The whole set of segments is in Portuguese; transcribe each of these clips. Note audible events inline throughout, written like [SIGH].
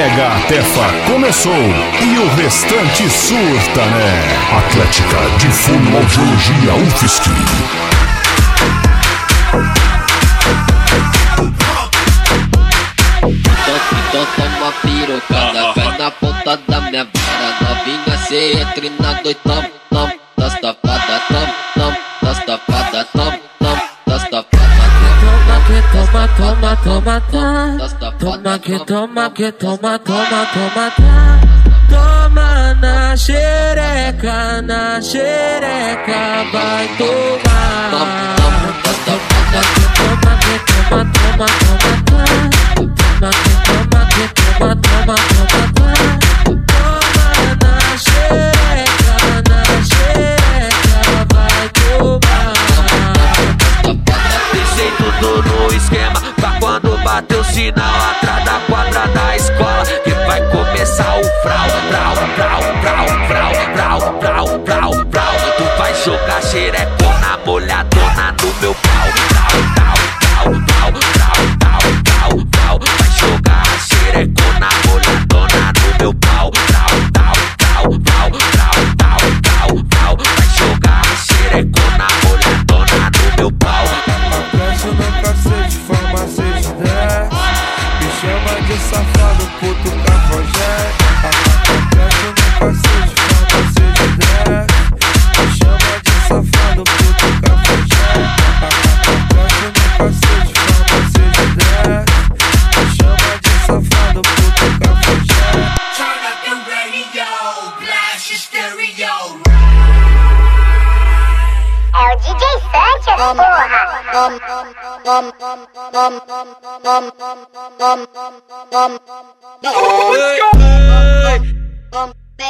Mega Atefa começou e o restante surta, né? Atlética de Fonoaudiologia UFSC. Toma pirocada, vai na ponta da minha vara Novinha, cê entre na noite, que toma, que toma, toma, toma, tá. Toma na xereca, na xereca, vai tomar. Toma que toma, que toma, toma,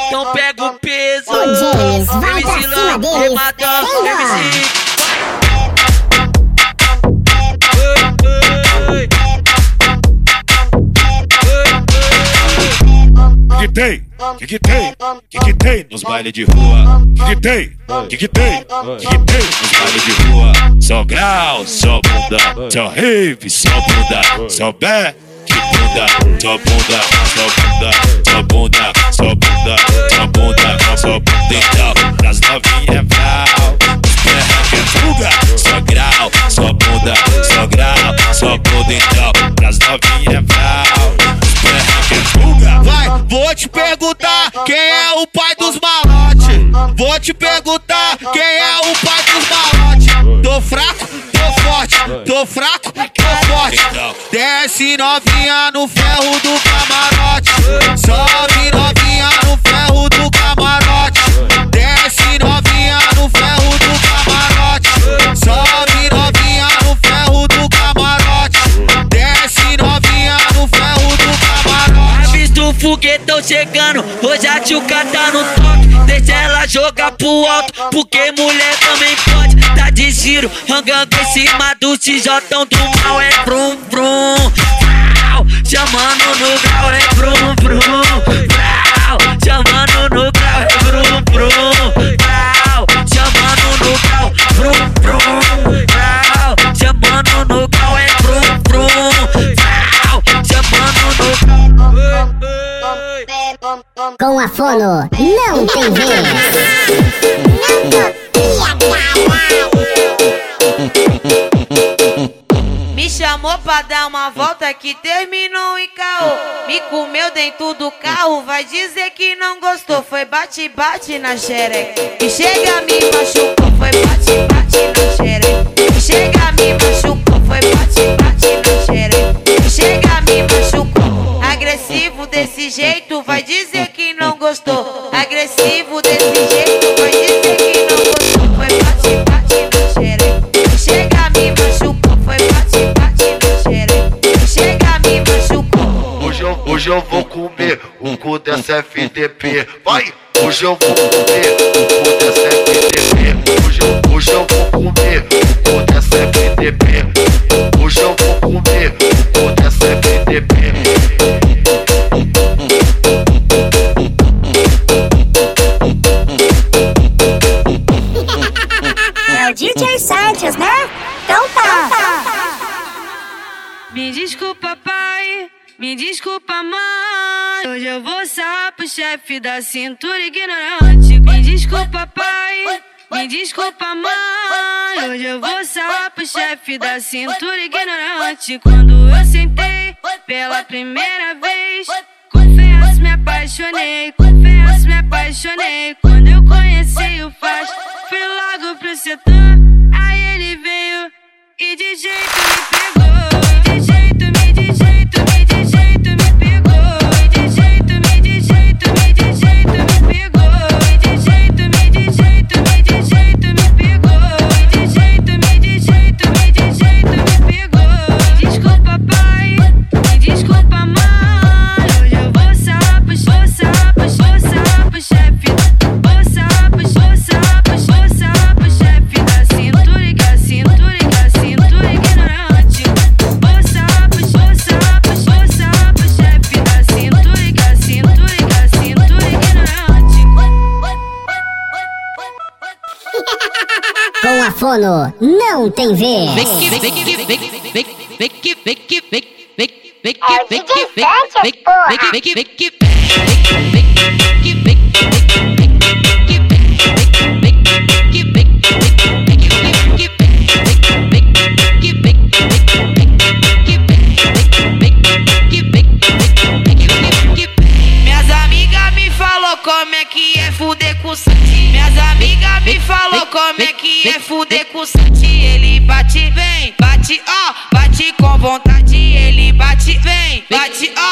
Então pega o peso. Ô, James, vai pra MC cima Lan, que tem? Que que tem? Que que tem nos bailes de rua? Que que tem? Que que tem? Que que tem nos bailes de rua? Só grau, só bunda, só rave, só bunda, só pé. Que bunda, só bunda, só bunda, Desce novinha no ferro do camarote. Sobe novinha no ferro do camarote. Desce novinha no ferro do camarote. Sobe novinha no ferro do camarote. Desce novinha no ferro do camarote. Avista o foguetão chegando, hoje a tchuca tá no toque. Deixa ela jogar pro alto, porque mulher também pode. Tá de giro, rangando em cima do tijotão do mal. É a fono, não tem vez! Me chamou pra dar uma volta que terminou em caô. Me comeu dentro do carro, vai dizer que não gostou. Foi bate-bate na xereca. E chega, me machucou. Foi bate-bate na xereca. E chega, me machucou. Foi bate-bate na xereca. E chega, me machucou. Agressivo desse jeito, vai dizer. Agressivo desse jeito, vai dizer que não gostou. Foi bate-bate na xereca. E chega, me machucou. Foi bate-bate na xereca. E chega, me machucou. Hoje eu, hoje eu vou comer o cu dessa FDP. Vai! Hoje eu vou comer o cu da cintura ignorante. Me desculpa, pai. Me desculpa, mãe. Hoje eu vou sarrar pro chefe da cintura ignorante. Quando eu sentei pela primeira vez, confesso, me apaixonei. Confesso, me apaixonei. Quando eu conheci o Faz, fui logo pro setor. Aí ele veio e de jeito me pegou. Fono, não tem vez. Vem me falou como é que é fuder com o Santi. Ele bate, vem, bate, ó, bate com vontade. Ele bate, vem, bate, ó,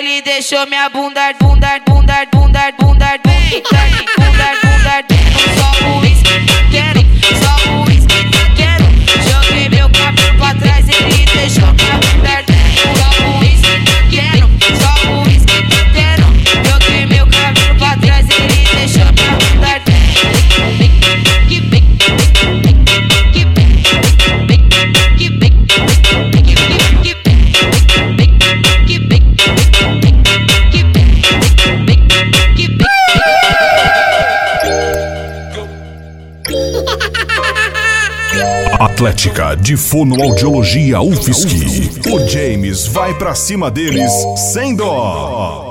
ele deixou minha bunda, bunda, bunda, bunda, bunda, bem. Bunda, bunda, só o uísque quero, só o uísque quero. Joguei meu cabelo pra trás, ele deixou. Atlética de Fonoaudiologia UFSC. O James vai pra cima deles sem dó.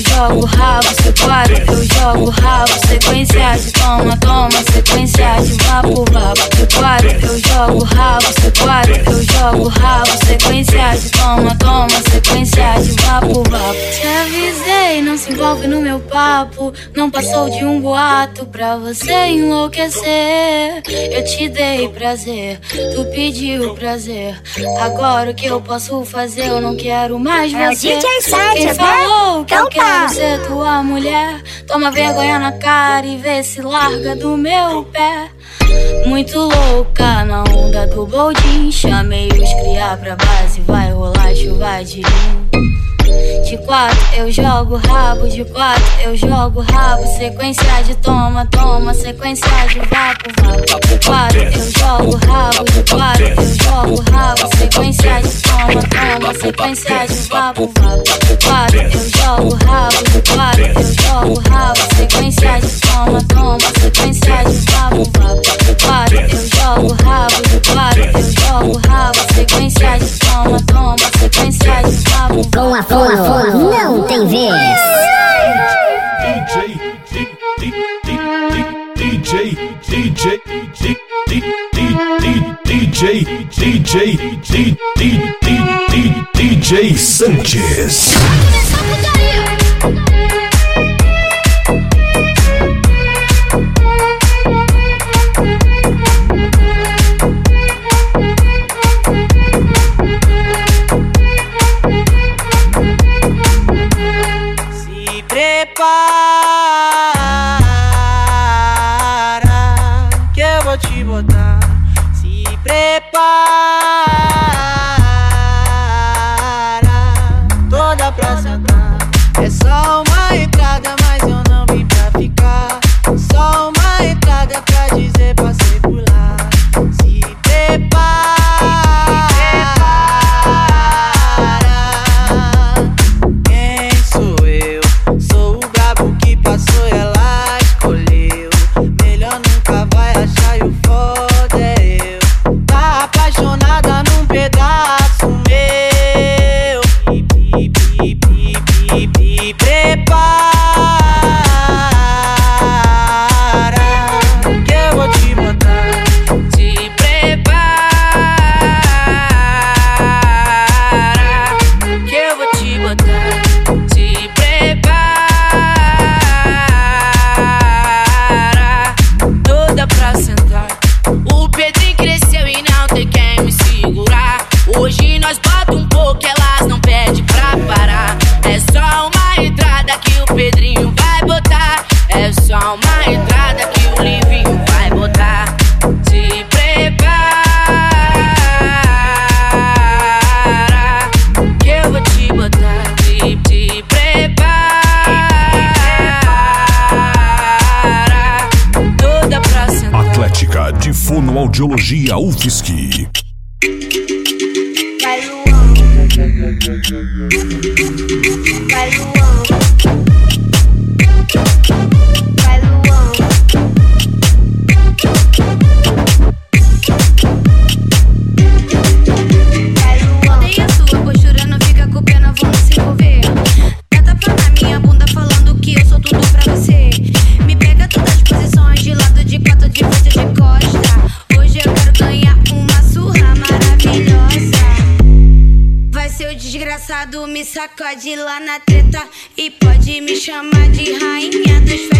jogo rabo, quatro eu jogo rabo. Sequência de toma, toma, sequência de vapo, vapo. Quatro eu jogo rabo, quatro eu jogo rabo. Sequência de toma, toma, sequência de vapo, vapo. Te avisei, não se envolve no meu papo. Não passou de um boato pra você enlouquecer. Eu te dei prazer, tu pediu prazer. Agora o que eu posso fazer? Eu não quero mais É você. DJ Santos, Quem né? falou que eu Então. Quero ser tua mulher? Toma vergonha na cara e vê se larga do meu pé. Muito louca na onda do boldin. Chamei os criar pra base, vai rolar chuva de lim. De quatro eu jogo rabo, de quatro eu jogo rabo. Sequência de toma, toma, sequência de vapo, vapo. De quatro eu jogo rabo, de quatro eu jogo rabo. Sequência de toma, toma, sequência de vapo, vapo. De quatro eu jogo rabo, de quatro eu jogo rabo. Sequência de toma, toma, sequência de vapo, vapo. De quatro eu jogo rabo, de quatro eu jogo rabo. Sequência de toma, toma, sequência de vapo, vapo. Fono, não tem vez. DJ, DJ, DJ, DJ, DJ, DJ, DJ Sanchez. Fonoaudiologia UFSC. Vai Luan, vai Luan, me sacode lá na treta. E pode me chamar de rainha dos faixa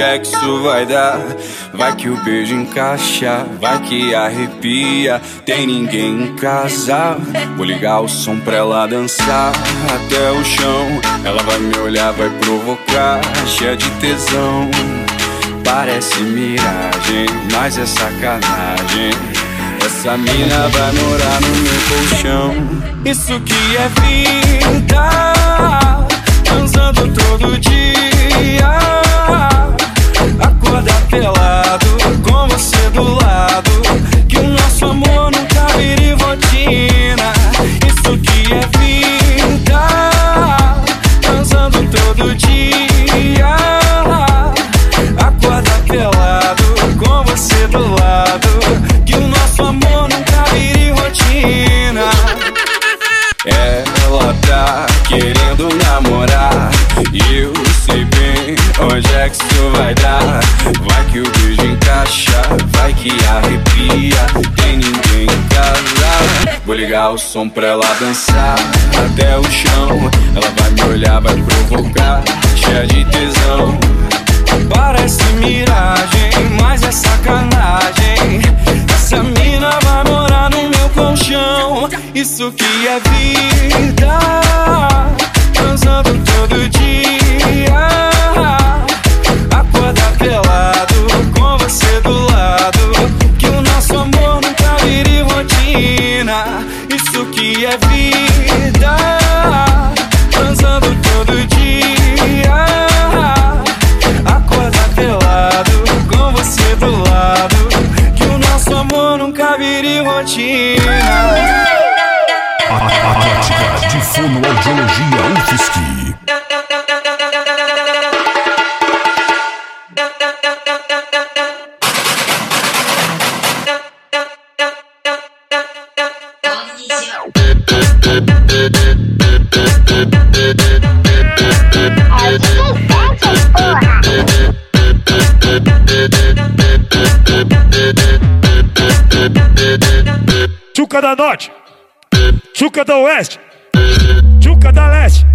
onde é que isso vai dar. Vai que o beijo encaixa, vai que arrepia. Tem ninguém em casa. Vou ligar o som pra ela dançar até o chão. Ela vai me olhar, vai provocar, cheia de tesão. Parece miragem, mas é sacanagem. Essa mina vai morar no meu colchão. Isso que é vida, transando todo dia. Acordar pelado, com você do lado. Que o nosso amor nunca vire rotina. Isso que é vida, transando todo dia. Acordar pelado, com você do lado. Que o nosso amor nunca vire rotina. Ela tá querendo namorar eu é que isso vai dar? Vai que o beijo encaixa, vai que arrepia Tem ninguém em casa Vou ligar o som pra ela dançar até o chão. Ela vai me olhar, vai provocar, cheia de tesão. Parece miragem, mas é sacanagem. Essa mina vai morar no meu colchão. Isso que é vida Transando todo dia Acordar pelado, com você do lado. Que o nosso amor nunca vire rotina. Isso que é vida. Transando todo dia. Acordar pelado, com você do lado. Que o nosso amor nunca vire rotina. UFSC. Norte, tchuca da oeste, tchuca da leste,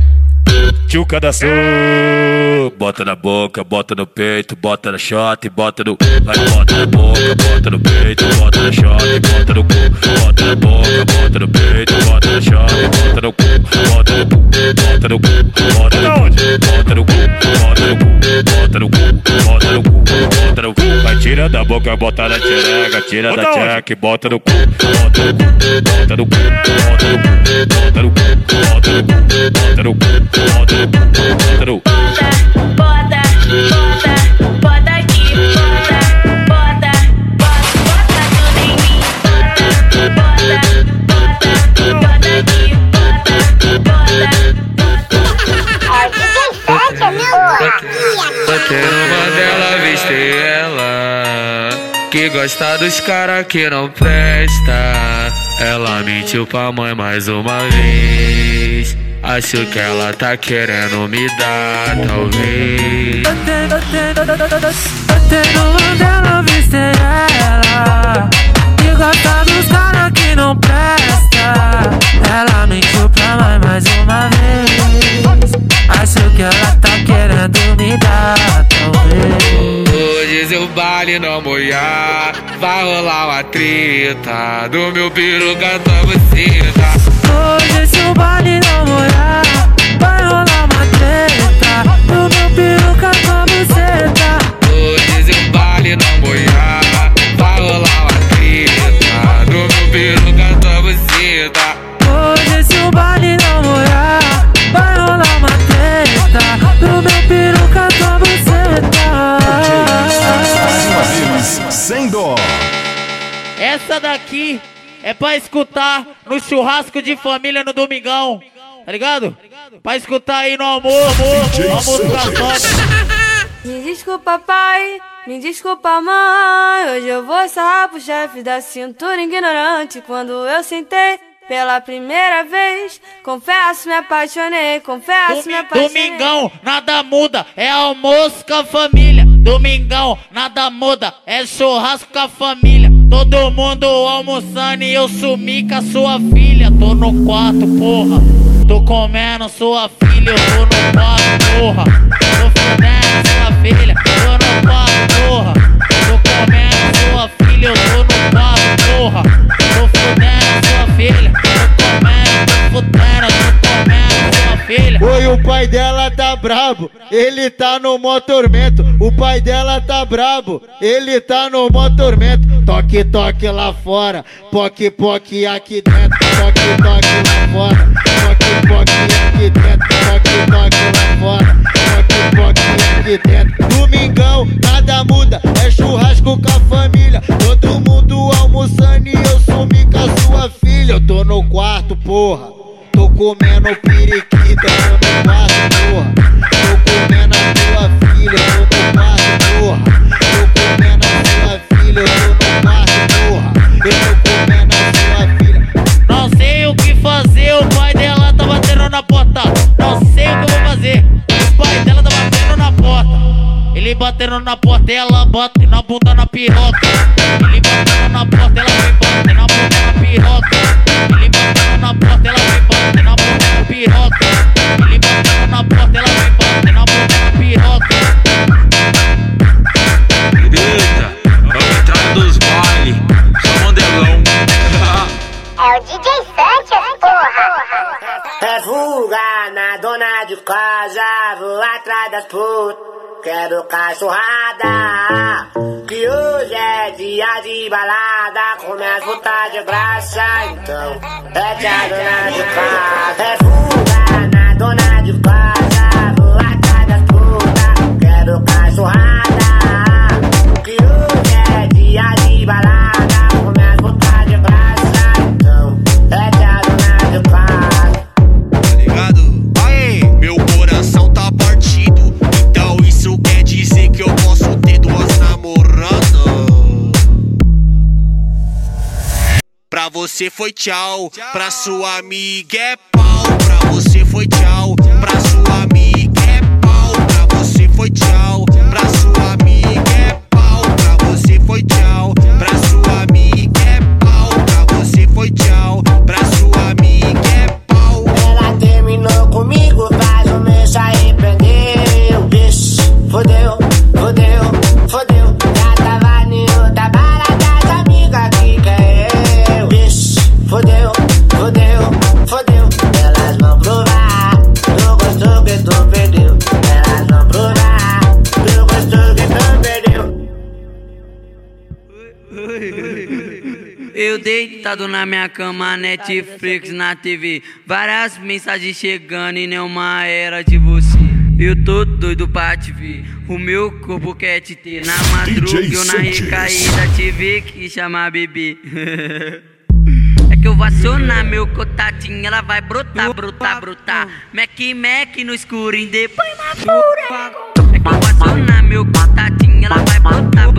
tchuca da sul. Bota na boca, bota no peito, bota na shot, bota no. Vai, bota na boca, bota no peito, bota na shot, bota no cu. Bota na boca, bota no peito, bota na shot, bota no cu. Bota no cu, bota no cu, bota no cu. Bota no cu, bota no cu, bota no cu, bota no cu, bota no cu. Tira da boca, bota na tchereca, tira da tcheca, bota no cu. Bota no cu, bota no cu, bota no cu, bota no cu, bota no cu, bota no cu, bota no cu, bota no cu. Bota, bota, bota Que gosta dos cara que não presta. Ela mentiu pra mãe mais uma vez. Acho que ela tá querendo me dar, talvez. Batendo Mandela, viste ela. Que gosta dos cara que não presta. Ela mentiu pra mãe mais uma vez. Acho que ela tá Hoje se o baile não molhar Vai rolar uma treta Do meu peru canta buceta Hoje se o baile não molhar Essa daqui é pra escutar no churrasco de família no domingão. Tá ligado? Pra escutar aí no Sanchez. calçote. Me desculpa, pai. Me desculpa, mãe. Hoje eu vou sarrar pro chefe da cintura ignorante. Quando eu sentei pela primeira vez, confesso, me apaixonei. Confesso, me apaixonei. Domingão, nada muda, é almoço com a família. Domingão, nada muda, é churrasco com a família. Todo mundo almoçando e eu sumi com a sua filha. Tô no quarto, porra. Tô comendo sua filha, eu tô no quarto, porra. Tô fudendo sua filha, tô no quarto, porra. Tô comendo sua filha, eu tô no quarto, porra. Tô fudendo sua filha, tô comendo, tô fudendo, filha. Oi, o pai dela tá brabo, ele tá no mó tormento. O pai dela tá brabo, ele tá no mó tormento. Toque, toque lá fora, poque, poque aqui dentro. Toque, toque lá fora, poque, poque aqui dentro. Toque, toque lá fora, poque, poque aqui dentro. Domingão, nada muda, é churrasco com a família. Todo mundo almoçando e eu sumi com a sua filha. Eu tô no quarto, porra. Comendo periquita, no quarto, porra. Tô comendo a tua filha, no quarto, porra. Tô comendo a tua filha, no quarto, porra. Eu tô comendo a tua filha. Não sei o que fazer, o pai dela tá batendo na porta. Não sei o que eu vou fazer. O pai dela tá batendo na porta. Ele batendo na porta, ela bate na bunda na piroca. Ele batendo na porta, ela de casa, vou atrás das putas. Quero cachorrada, que hoje é dia de balada, começa a putas de graça, então é dona de casa. É fuga Pra você foi tchau, pra sua amiga é pau. Pra você foi tchau, deitado na minha cama, Netflix na TV. Várias mensagens chegando e nenhuma era de você. Eu tô doido pra te ver. O meu corpo quer te ter. Na madruga eu na recaída tive que chamar bebê. [LAUGHS] É que eu vou acionar meu contatinho, ela vai brotar, brotar, brotar. Mac, Mac no escurinho, depois na pura. É que eu vou acionar meu contatinho, ela vai brotar, brotar.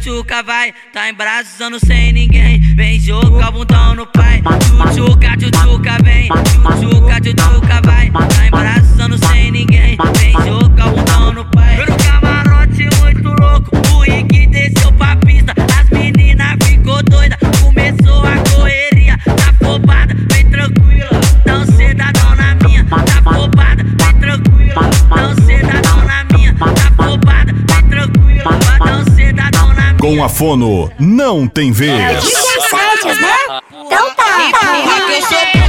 tchutchuca vai, tá em braços, eu sem ninguém. Vem jogar bundão no pai, tchutchuca, tchutchuca vem, tchutchuca, tchutchuca vai, tá em braços, eu sem ninguém. Vem Com a Fono, não tem vez. Santos, né? Então tá. Empurra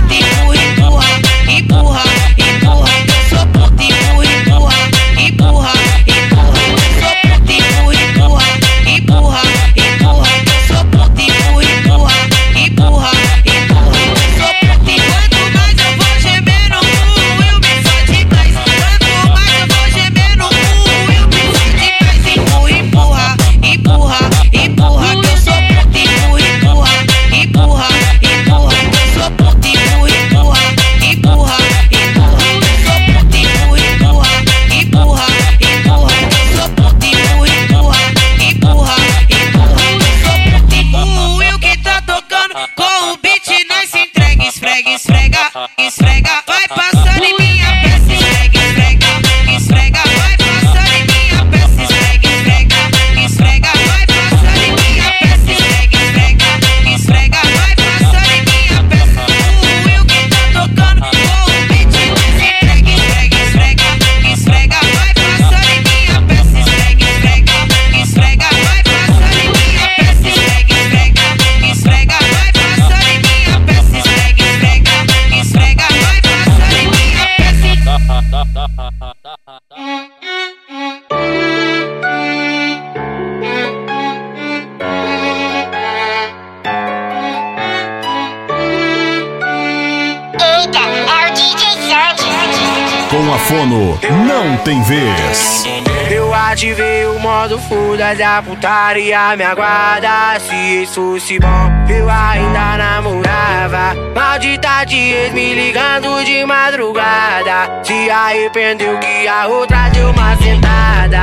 foda da putaria me aguarda. Se isso fosse bom, eu ainda namorava. Maldita de me ligando de madrugada. Se arrependeu que a outra deu uma sentada.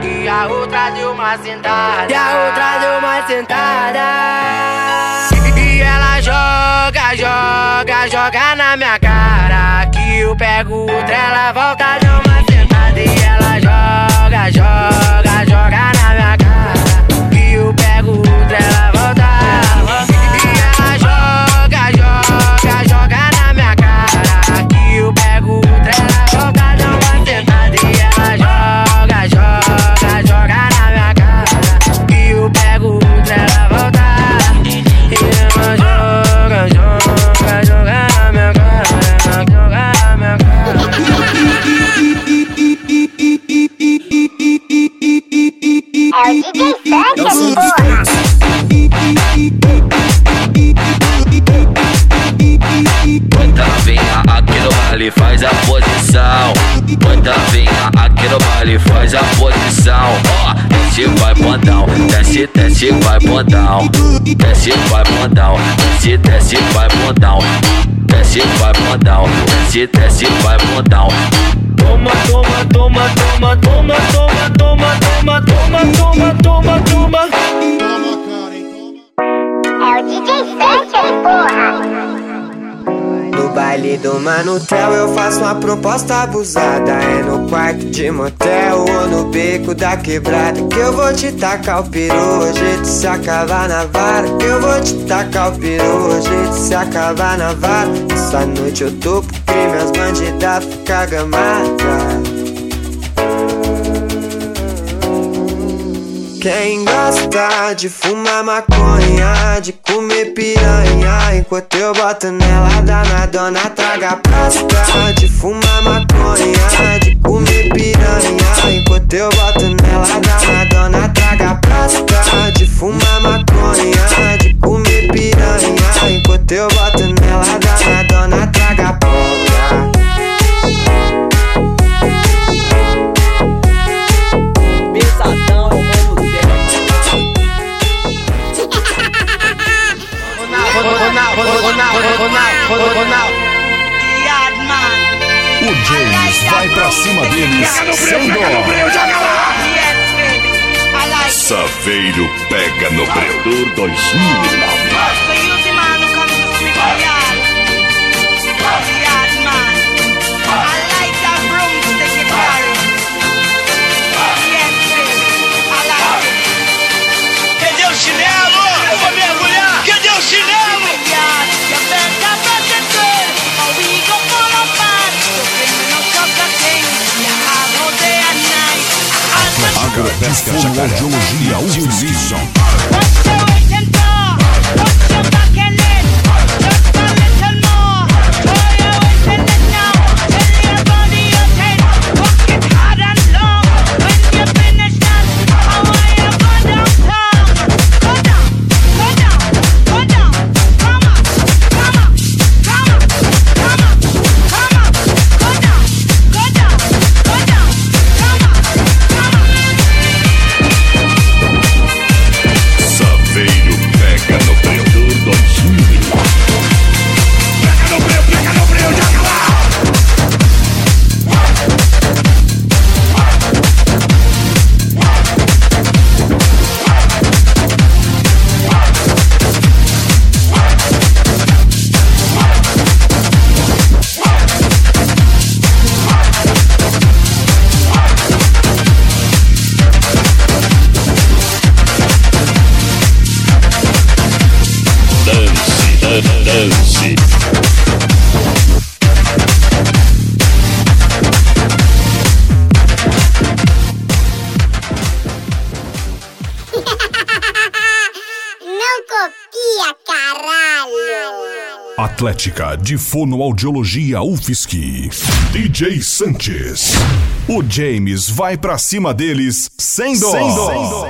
Que a outra deu uma sentada. E a outra deu uma sentada. E ela joga, joga, joga na minha cara. Que eu pego outra, ela volta, dá uma vinha aqui no baile, faz a posição. Bota vinha aqui no baile, faz a posição. Ó, desce vai bondão, desce, desce vai bondão. Desce vai bondão, desce, desce vai bondão. Desce vai bondão, desce, desce vai bondão. Toma, toma, toma, toma, toma, toma, toma, toma, toma, toma, toma, toma. É o DJ Santos, porra. No baile do Manutel eu faço uma proposta abusada. É no quarto de motel ou no beco da quebrada Que eu vou te tacar o peru, o jeito se acabar na vara Que eu vou te tacar o peru, o jeito se acabar na vara Essa noite eu tô pro crime, as bandidas ficam gamadas Quem gosta de fumar maconha, de comer piranha? Enquanto eu boto nela, danadona, traga pasta De fumar maconha, de comer piranha? Enquanto eu boto nela, danadona, traga pasta De fumar maconha, de comer piranha? Enquanto eu boto nela, danadona, traga poca O James vai pra cima deles sem dó. Saveiro pega no breu. 2009. Agradece a fonoaudiologia. Atlética de Fonoaudiologia UFSC. DJ Sanches. O James vai pra cima deles sem dó. Sem dó.